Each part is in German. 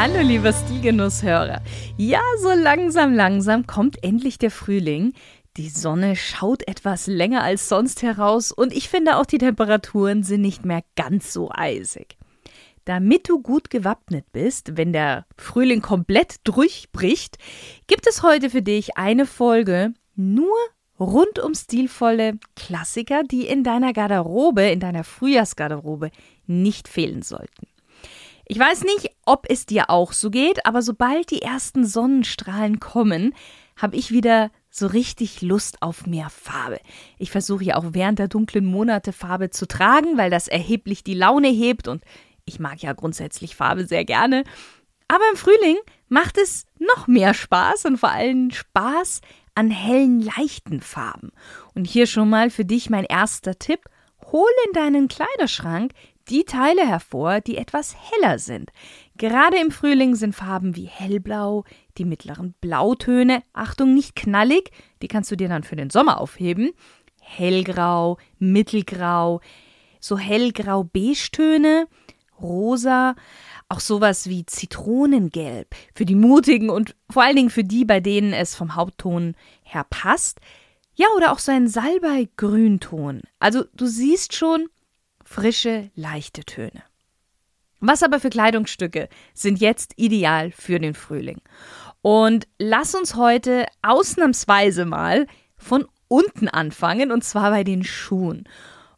Hallo, lieber Stilgenusshörer. Ja, so langsam, langsam kommt endlich der Frühling. Die Sonne schaut etwas länger als sonst heraus und ich finde auch die Temperaturen sind nicht mehr ganz so eisig. Damit du gut gewappnet bist, wenn der Frühling komplett durchbricht, gibt es heute für dich eine Folge nur rund um stilvolle Klassiker, die in deiner Garderobe, in deiner Frühjahrsgarderobe nicht fehlen sollten. Ich weiß nicht, ob es dir auch so geht, aber sobald die ersten Sonnenstrahlen kommen, habe ich wieder so richtig Lust auf mehr Farbe. Ich versuche ja auch während der dunklen Monate Farbe zu tragen, weil das erheblich die Laune hebt und ich mag ja grundsätzlich Farbe sehr gerne. Aber im Frühling macht es noch mehr Spaß und vor allem Spaß an hellen, leichten Farben. Und hier schon mal für dich mein erster Tipp. Hol in deinen Kleiderschrank die Teile hervor, die etwas heller sind. Gerade im Frühling sind Farben wie hellblau, die mittleren Blautöne, Achtung, nicht knallig, die kannst du dir dann für den Sommer aufheben, hellgrau, mittelgrau, so hellgrau-beige-Töne, rosa, auch sowas wie Zitronengelb für die Mutigen und vor allen Dingen für die, bei denen es vom Hauptton her passt. Ja, oder auch so ein Salbei-Grünton. Also du siehst schon, frische, leichte Töne. Was aber für Kleidungsstücke sind jetzt ideal für den Frühling? Und lass uns heute ausnahmsweise mal von unten anfangen, und zwar bei den Schuhen.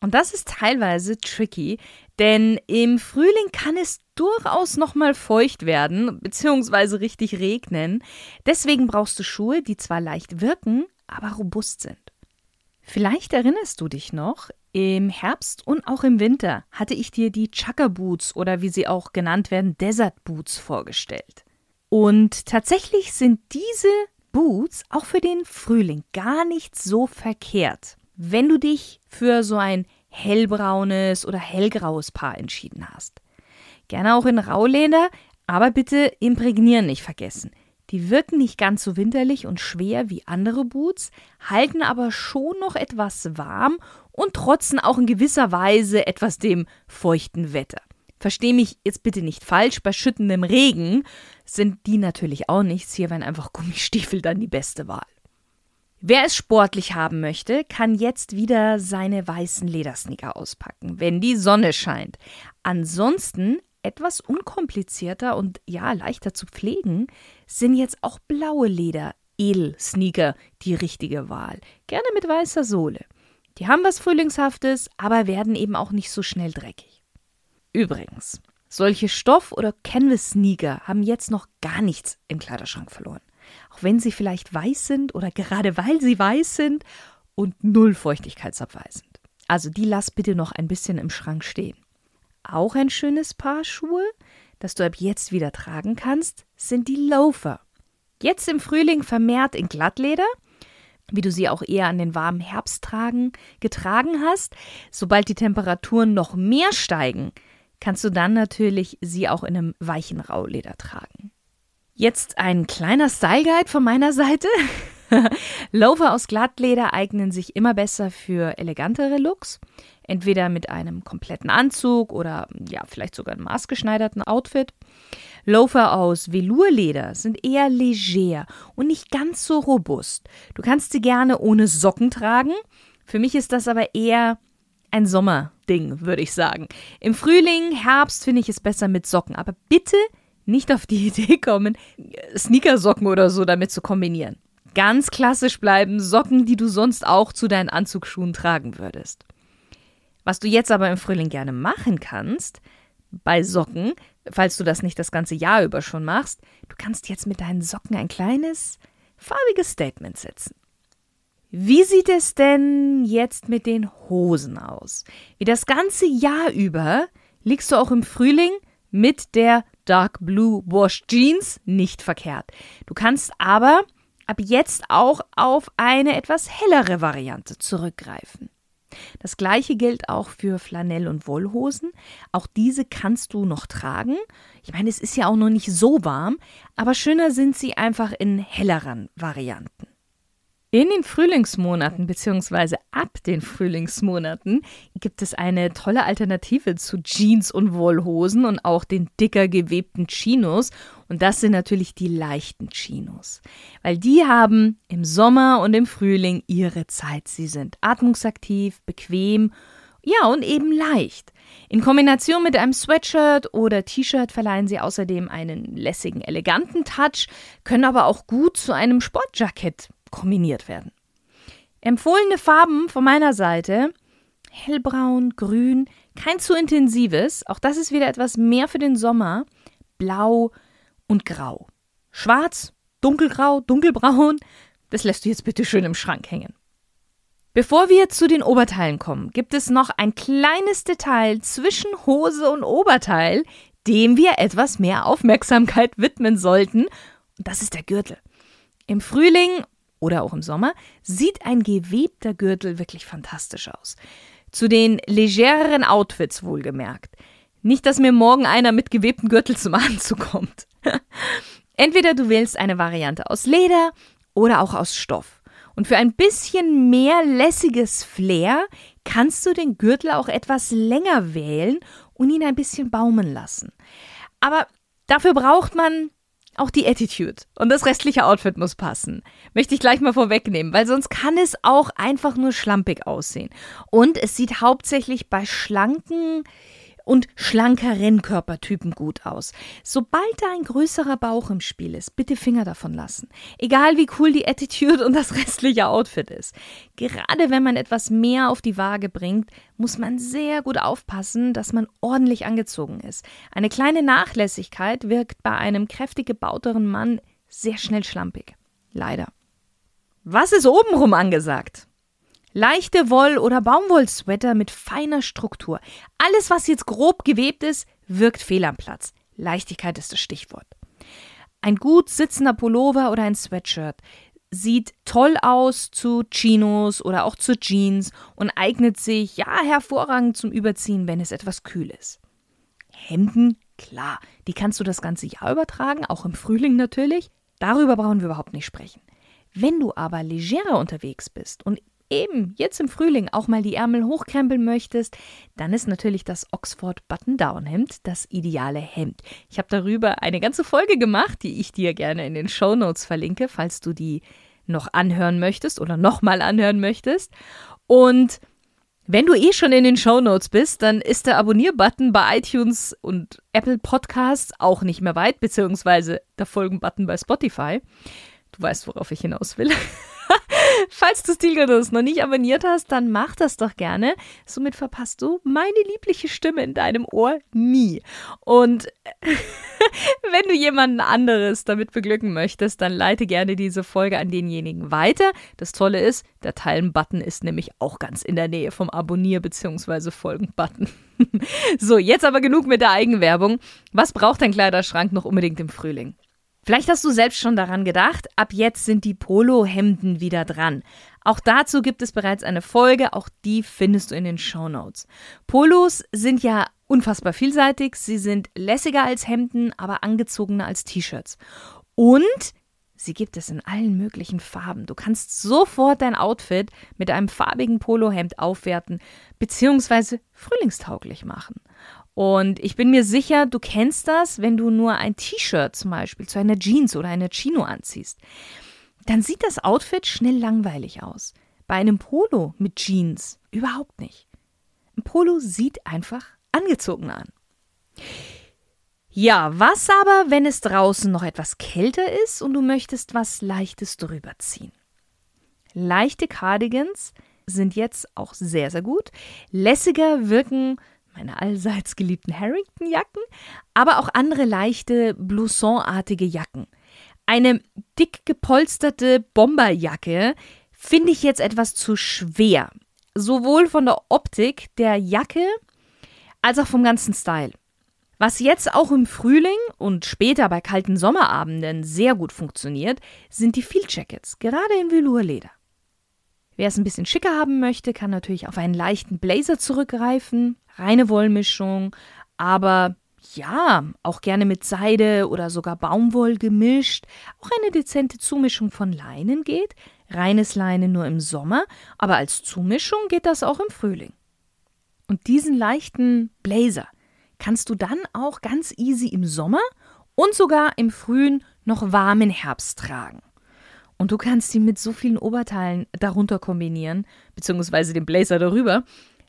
Und das ist teilweise tricky, denn im Frühling kann es durchaus nochmal feucht werden, beziehungsweise richtig regnen. Deswegen brauchst du Schuhe, die zwar leicht wirken, aber robust sind. Vielleicht erinnerst du dich noch, im Herbst und auch im Winter hatte ich dir die Chukka Boots oder wie sie auch genannt werden, Desert Boots vorgestellt. Und tatsächlich sind diese Boots auch für den Frühling gar nicht so verkehrt, wenn du dich für so ein hellbraunes oder hellgraues Paar entschieden hast. Gerne auch in Rauleder, aber bitte imprägnieren nicht vergessen. Die wirken nicht ganz so winterlich und schwer wie andere Boots, halten aber schon noch etwas warm und trotzen auch in gewisser Weise etwas dem feuchten Wetter. Versteh mich jetzt bitte nicht falsch, bei schüttendem Regen sind die natürlich auch nichts, hier wären einfach Gummistiefel dann die beste Wahl. Wer es sportlich haben möchte, kann jetzt wieder seine weißen Ledersneaker auspacken, wenn die Sonne scheint. Ansonsten etwas unkomplizierter und ja leichter zu pflegen, sind jetzt auch blaue Leder Edel-Sneaker die richtige Wahl. Gerne mit weißer Sohle. Die haben was Frühlingshaftes, aber werden eben auch nicht so schnell dreckig. Übrigens, solche Stoff- oder Canvas-Sneaker haben jetzt noch gar nichts im Kleiderschrank verloren. Auch wenn sie vielleicht weiß sind oder gerade weil sie weiß sind und null feuchtigkeitsabweisend. Also die lass bitte noch ein bisschen im Schrank stehen. Auch ein schönes Paar Schuhe, das du ab jetzt wieder tragen kannst, sind die Loafer. Jetzt im Frühling vermehrt in Glattleder, wie du sie auch eher an den warmen Herbsttagen getragen hast. Sobald die Temperaturen noch mehr steigen, kannst du dann natürlich sie auch in einem weichen Rauleder tragen. Jetzt ein kleiner Style Guide von meiner Seite. Loafer aus Glattleder eignen sich immer besser für elegantere Looks entweder mit einem kompletten Anzug oder ja, vielleicht sogar einem maßgeschneiderten Outfit. Loafer aus Velourleder sind eher leger und nicht ganz so robust. Du kannst sie gerne ohne Socken tragen. Für mich ist das aber eher ein Sommerding, würde ich sagen. Im Frühling, Herbst finde ich es besser mit Socken, aber bitte nicht auf die Idee kommen, Sneakersocken oder so damit zu kombinieren. Ganz klassisch bleiben Socken, die du sonst auch zu deinen Anzugsschuhen tragen würdest. Was du jetzt aber im Frühling gerne machen kannst, bei Socken, falls du das nicht das ganze Jahr über schon machst, du kannst jetzt mit deinen Socken ein kleines, farbiges Statement setzen. Wie sieht es denn jetzt mit den Hosen aus? Wie das ganze Jahr über liegst du auch im Frühling mit der Dark Blue Wash Jeans nicht verkehrt. Du kannst aber ab jetzt auch auf eine etwas hellere Variante zurückgreifen. Das gleiche gilt auch für Flanell- und Wollhosen. Auch diese kannst du noch tragen. Ich meine, es ist ja auch noch nicht so warm, aber schöner sind sie einfach in helleren Varianten. In den Frühlingsmonaten bzw. ab den Frühlingsmonaten gibt es eine tolle Alternative zu Jeans und Wollhosen und auch den dicker gewebten Chinos. Und das sind natürlich die leichten Chinos. Weil die haben im Sommer und im Frühling ihre Zeit. Sie sind atmungsaktiv, bequem, ja und eben leicht. In Kombination mit einem Sweatshirt oder T-Shirt verleihen sie außerdem einen lässigen, eleganten Touch, können aber auch gut zu einem Sportjackett kombiniert werden. Empfohlene Farben von meiner Seite: hellbraun, grün, kein zu intensives, auch das ist wieder etwas mehr für den Sommer, blau und grau. Schwarz, dunkelgrau, dunkelbraun, das lässt du jetzt bitte schön im Schrank hängen. Bevor wir zu den Oberteilen kommen, gibt es noch ein kleines Detail zwischen Hose und Oberteil, dem wir etwas mehr Aufmerksamkeit widmen sollten, und das ist der Gürtel. Im Frühling oder auch im Sommer, sieht ein gewebter Gürtel wirklich fantastisch aus. Zu den legereren Outfits wohlgemerkt. Nicht, dass mir morgen einer mit gewebtem Gürtel zum Anzug kommt. Entweder du wählst eine Variante aus Leder oder auch aus Stoff. Und für ein bisschen mehr lässiges Flair kannst du den Gürtel auch etwas länger wählen und ihn ein bisschen baumen lassen. Aber dafür braucht man auch die Attitude und das restliche Outfit muss passen. Möchte ich gleich mal vorwegnehmen, weil sonst kann es auch einfach nur schlampig aussehen. Und es sieht hauptsächlich bei schlanken, und schlankeren Körpertypen gut aus. Sobald da ein größerer Bauch im Spiel ist, bitte Finger davon lassen. Egal wie cool die Attitude und das restliche Outfit ist. Gerade wenn man etwas mehr auf die Waage bringt, muss man sehr gut aufpassen, dass man ordentlich angezogen ist. Eine kleine Nachlässigkeit wirkt bei einem kräftig gebauteren Mann sehr schnell schlampig. Leider. Was ist obenrum angesagt? Leichte Woll- oder Baumwollsweater mit feiner Struktur. Alles, was jetzt grob gewebt ist, wirkt fehl am Platz. Leichtigkeit ist das Stichwort. Ein gut sitzender Pullover oder ein Sweatshirt sieht toll aus zu Chinos oder auch zu Jeans und eignet sich ja hervorragend zum Überziehen, wenn es etwas kühl ist. Hemden, klar, die kannst du das ganze Jahr übertragen, auch im Frühling natürlich. Darüber brauchen wir überhaupt nicht sprechen. Wenn du aber legerer unterwegs bist und eben jetzt im Frühling auch mal die Ärmel hochkrempeln möchtest, dann ist natürlich das Oxford Button-Down Hemd das ideale Hemd. Ich habe darüber eine ganze Folge gemacht, die ich dir gerne in den Show Notes verlinke, falls du die noch anhören möchtest oder nochmal anhören möchtest. Und wenn du eh schon in den Show Notes bist, dann ist der Abonnier-Button bei iTunes und Apple Podcasts auch nicht mehr weit, beziehungsweise der Folgen-Button bei Spotify. Du weißt, worauf ich hinaus will. Falls du Stilgenuss noch nicht abonniert hast, dann mach das doch gerne. Somit verpasst du meine liebliche Stimme in deinem Ohr nie. Und wenn du jemanden anderes damit beglücken möchtest, dann leite gerne diese Folge an denjenigen weiter. Das Tolle ist, der Teilen-Button ist nämlich auch ganz in der Nähe vom Abonnier- bzw. Folgen-Button. so, jetzt aber genug mit der Eigenwerbung. Was braucht dein Kleiderschrank noch unbedingt im Frühling? Vielleicht hast du selbst schon daran gedacht, ab jetzt sind die Polohemden wieder dran. Auch dazu gibt es bereits eine Folge, auch die findest du in den Show Notes. Polos sind ja unfassbar vielseitig, sie sind lässiger als Hemden, aber angezogener als T-Shirts. Und sie gibt es in allen möglichen Farben. Du kannst sofort dein Outfit mit einem farbigen Polohemd aufwerten bzw. frühlingstauglich machen. Und ich bin mir sicher, du kennst das, wenn du nur ein T-Shirt zum Beispiel zu einer Jeans oder einer Chino anziehst. Dann sieht das Outfit schnell langweilig aus. Bei einem Polo mit Jeans überhaupt nicht. Ein Polo sieht einfach angezogen an. Ja, was aber, wenn es draußen noch etwas kälter ist und du möchtest was Leichtes drüber ziehen? Leichte Cardigans sind jetzt auch sehr, sehr gut. Lässiger wirken meine allseits geliebten Harrington-Jacken, aber auch andere leichte Blouson-artige Jacken. Eine dick gepolsterte Bomberjacke finde ich jetzt etwas zu schwer. Sowohl von der Optik der Jacke als auch vom ganzen Style. Was jetzt auch im Frühling und später bei kalten Sommerabenden sehr gut funktioniert, sind die Field Jackets, gerade in Velourleder. Wer es ein bisschen schicker haben möchte, kann natürlich auf einen leichten Blazer zurückgreifen, reine Wollmischung, aber ja, auch gerne mit Seide oder sogar Baumwoll gemischt. Auch eine dezente Zumischung von Leinen geht. Reines Leinen nur im Sommer, aber als Zumischung geht das auch im Frühling. Und diesen leichten Blazer kannst du dann auch ganz easy im Sommer und sogar im frühen, noch warmen Herbst tragen. Und du kannst sie mit so vielen Oberteilen darunter kombinieren, beziehungsweise den Blazer darüber,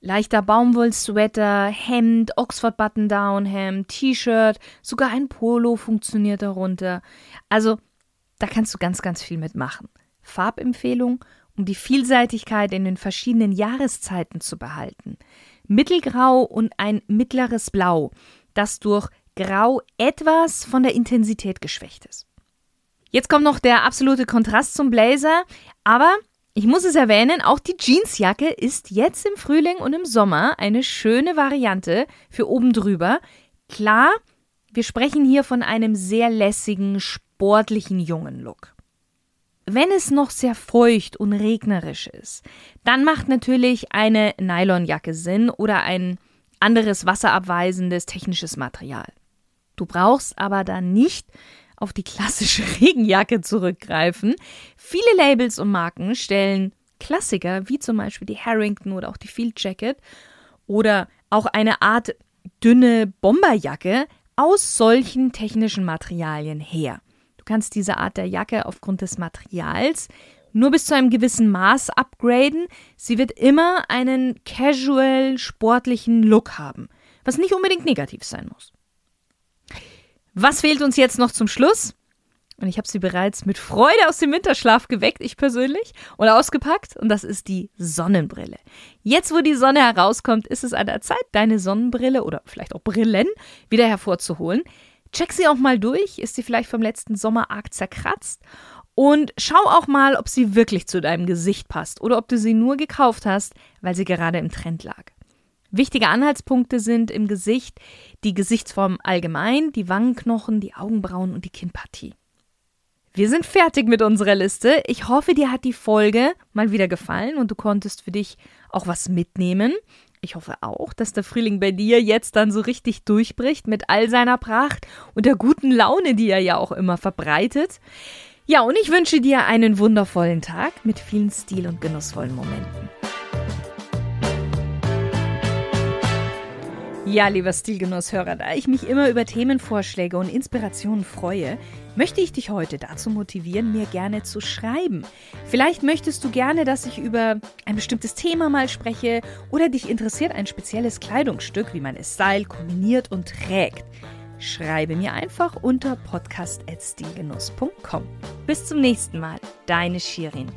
Leichter Baumwollsweater, Hemd, Oxford Button-Down Hemd, T-Shirt, sogar ein Polo funktioniert darunter. Also, da kannst du ganz, ganz viel mitmachen. Farbempfehlung, um die Vielseitigkeit in den verschiedenen Jahreszeiten zu behalten. Mittelgrau und ein mittleres Blau, das durch Grau etwas von der Intensität geschwächt ist. Jetzt kommt noch der absolute Kontrast zum Blazer, aber ich muss es erwähnen, auch die Jeansjacke ist jetzt im Frühling und im Sommer eine schöne Variante für oben drüber. Klar, wir sprechen hier von einem sehr lässigen, sportlichen jungen Look. Wenn es noch sehr feucht und regnerisch ist, dann macht natürlich eine Nylonjacke Sinn oder ein anderes wasserabweisendes technisches Material. Du brauchst aber dann nicht auf die klassische Regenjacke zurückgreifen. Viele Labels und Marken stellen Klassiker wie zum Beispiel die Harrington oder auch die Field Jacket oder auch eine Art dünne Bomberjacke aus solchen technischen Materialien her. Du kannst diese Art der Jacke aufgrund des Materials nur bis zu einem gewissen Maß upgraden. Sie wird immer einen casual, sportlichen Look haben, was nicht unbedingt negativ sein muss. Was fehlt uns jetzt noch zum Schluss? Und ich habe sie bereits mit Freude aus dem Winterschlaf geweckt, ich persönlich, und ausgepackt. Und das ist die Sonnenbrille. Jetzt, wo die Sonne herauskommt, ist es an der Zeit, deine Sonnenbrille oder vielleicht auch Brillen wieder hervorzuholen. Check sie auch mal durch. Ist sie vielleicht vom letzten Sommer arg zerkratzt? Und schau auch mal, ob sie wirklich zu deinem Gesicht passt oder ob du sie nur gekauft hast, weil sie gerade im Trend lag. Wichtige Anhaltspunkte sind im Gesicht die Gesichtsform allgemein, die Wangenknochen, die Augenbrauen und die Kinnpartie. Wir sind fertig mit unserer Liste. Ich hoffe, dir hat die Folge mal wieder gefallen und du konntest für dich auch was mitnehmen. Ich hoffe auch, dass der Frühling bei dir jetzt dann so richtig durchbricht mit all seiner Pracht und der guten Laune, die er ja auch immer verbreitet. Ja, und ich wünsche dir einen wundervollen Tag mit vielen stil- und genussvollen Momenten. Ja, lieber Stilgenusshörer, da ich mich immer über Themenvorschläge und Inspirationen freue, möchte ich dich heute dazu motivieren, mir gerne zu schreiben. Vielleicht möchtest du gerne, dass ich über ein bestimmtes Thema mal spreche oder dich interessiert ein spezielles Kleidungsstück, wie man es style, kombiniert und trägt. Schreibe mir einfach unter podcast.stilgenuss.com. Bis zum nächsten Mal, deine Shirin.